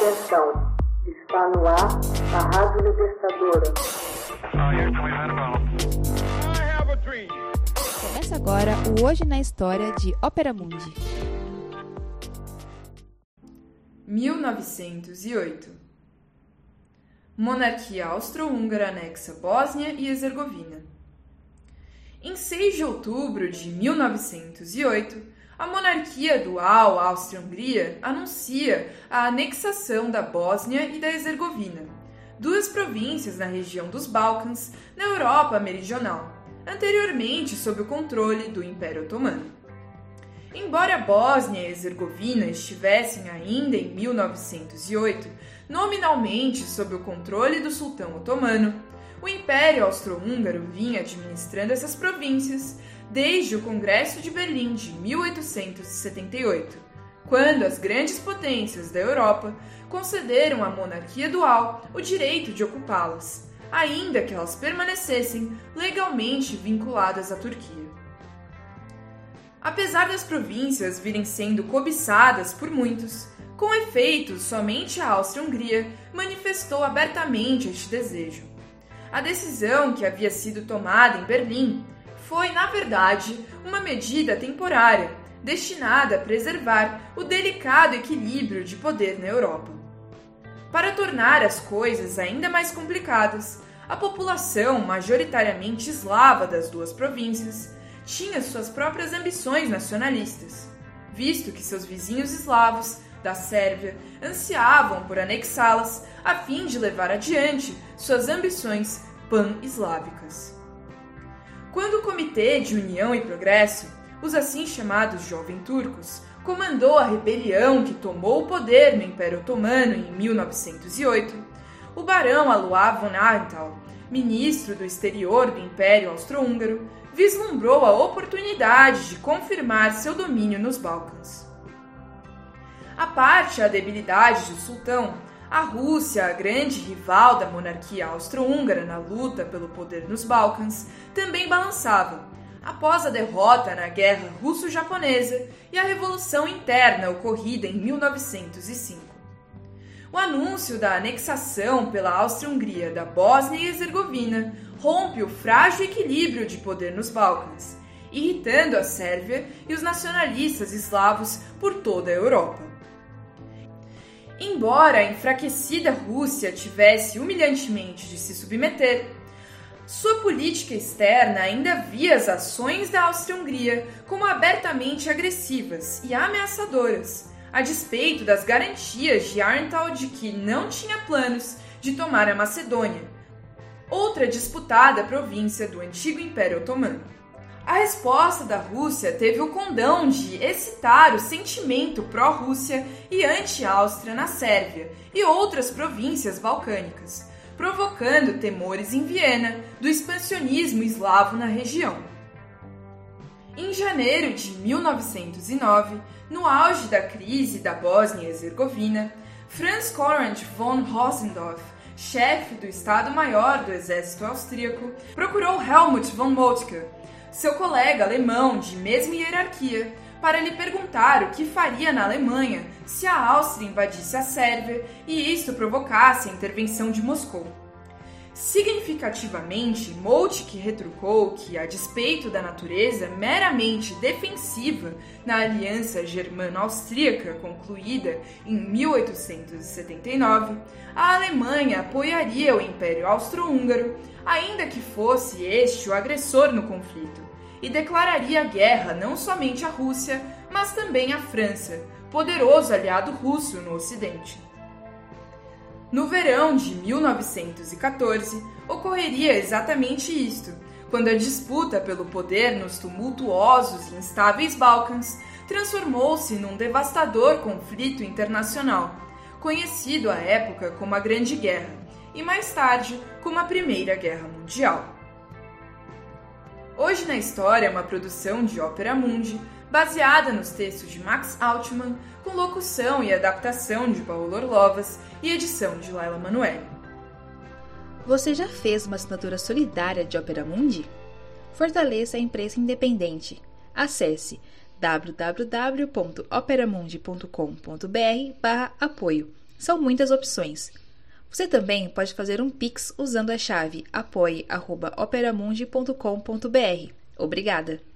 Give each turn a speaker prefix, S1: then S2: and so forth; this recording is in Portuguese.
S1: Atenção, está no ar a Rádio Libertadora.
S2: Começa agora o Hoje na História de Ópera Mundi.
S3: 1908 Monarquia austro-húngara anexa Bósnia e Herzegovina. Em 6 de outubro de 1908, a monarquia dual Áustria-Hungria anuncia a anexação da Bósnia e da Herzegovina, duas províncias na região dos Balcãs, na Europa Meridional, anteriormente sob o controle do Império Otomano. Embora a Bósnia e Herzegovina estivessem ainda em 1908 nominalmente sob o controle do sultão otomano, o Império Austro-Húngaro vinha administrando essas províncias desde o Congresso de Berlim de 1878, quando as grandes potências da Europa concederam à monarquia dual o direito de ocupá-las, ainda que elas permanecessem legalmente vinculadas à Turquia. Apesar das províncias virem sendo cobiçadas por muitos, com efeito, somente a Áustria-Hungria manifestou abertamente este desejo. A decisão que havia sido tomada em Berlim foi, na verdade, uma medida temporária, destinada a preservar o delicado equilíbrio de poder na Europa. Para tornar as coisas ainda mais complicadas, a população majoritariamente eslava das duas províncias tinha suas próprias ambições nacionalistas, visto que seus vizinhos eslavos da Sérvia ansiavam por anexá-las a fim de levar adiante suas ambições pan-eslávicas. Quando o Comitê de União e Progresso, os assim chamados Jovem Turcos, comandou a rebelião que tomou o poder no Império Otomano em 1908, o barão Alois von Arntal, ministro do exterior do Império Austro-Húngaro, vislumbrou a oportunidade de confirmar seu domínio nos Balcãs. A parte a debilidade do sultão, a Rússia, a grande rival da monarquia austro-húngara na luta pelo poder nos Balcãs, também balançava, após a derrota na Guerra Russo-Japonesa e a Revolução Interna ocorrida em 1905. O anúncio da anexação pela Áustria-Hungria da Bósnia e Herzegovina rompe o frágil equilíbrio de poder nos Balcãs, irritando a Sérvia e os nacionalistas eslavos por toda a Europa. Embora a enfraquecida Rússia tivesse humilhantemente de se submeter, sua política externa ainda via as ações da Áustria-Hungria como abertamente agressivas e ameaçadoras, a despeito das garantias de Arntal de que não tinha planos de tomar a Macedônia, outra disputada província do antigo Império Otomano. A resposta da Rússia teve o condão de excitar o sentimento pró-Rússia e anti-Áustria na Sérvia e outras províncias balcânicas, provocando temores em Viena do expansionismo eslavo na região. Em janeiro de 1909, no auge da crise da Bósnia e Herzegovina, Franz Konrad von Rosendorf, chefe do Estado-Maior do Exército Austríaco, procurou Helmut von Moltke, seu colega alemão de mesma hierarquia, para lhe perguntar o que faria na Alemanha se a Áustria invadisse a Sérvia e isto provocasse a intervenção de Moscou. Significativamente, Moltke retrucou que, a despeito da natureza meramente defensiva na aliança germano-austríaca concluída em 1879, a Alemanha apoiaria o Império Austro-Húngaro, ainda que fosse este o agressor no conflito, e declararia guerra não somente à Rússia, mas também à França, poderoso aliado russo no Ocidente. No verão de 1914, ocorreria exatamente isto, quando a disputa pelo poder nos tumultuosos e instáveis Balcãs transformou-se num devastador conflito internacional, conhecido à época como a Grande Guerra e mais tarde como a Primeira Guerra Mundial. Hoje na História é uma produção de Ópera Mundi, baseada nos textos de Max Altman, com locução e adaptação de Paulo Orlovas e edição de Laila Manoel.
S2: Você já fez uma assinatura solidária de Ópera Mundi? Fortaleça a imprensa independente. Acesse www.operamundi.com.br/apoio São muitas opções. Você também pode fazer um Pix usando a chave apoie.operamundi.com.br. Obrigada!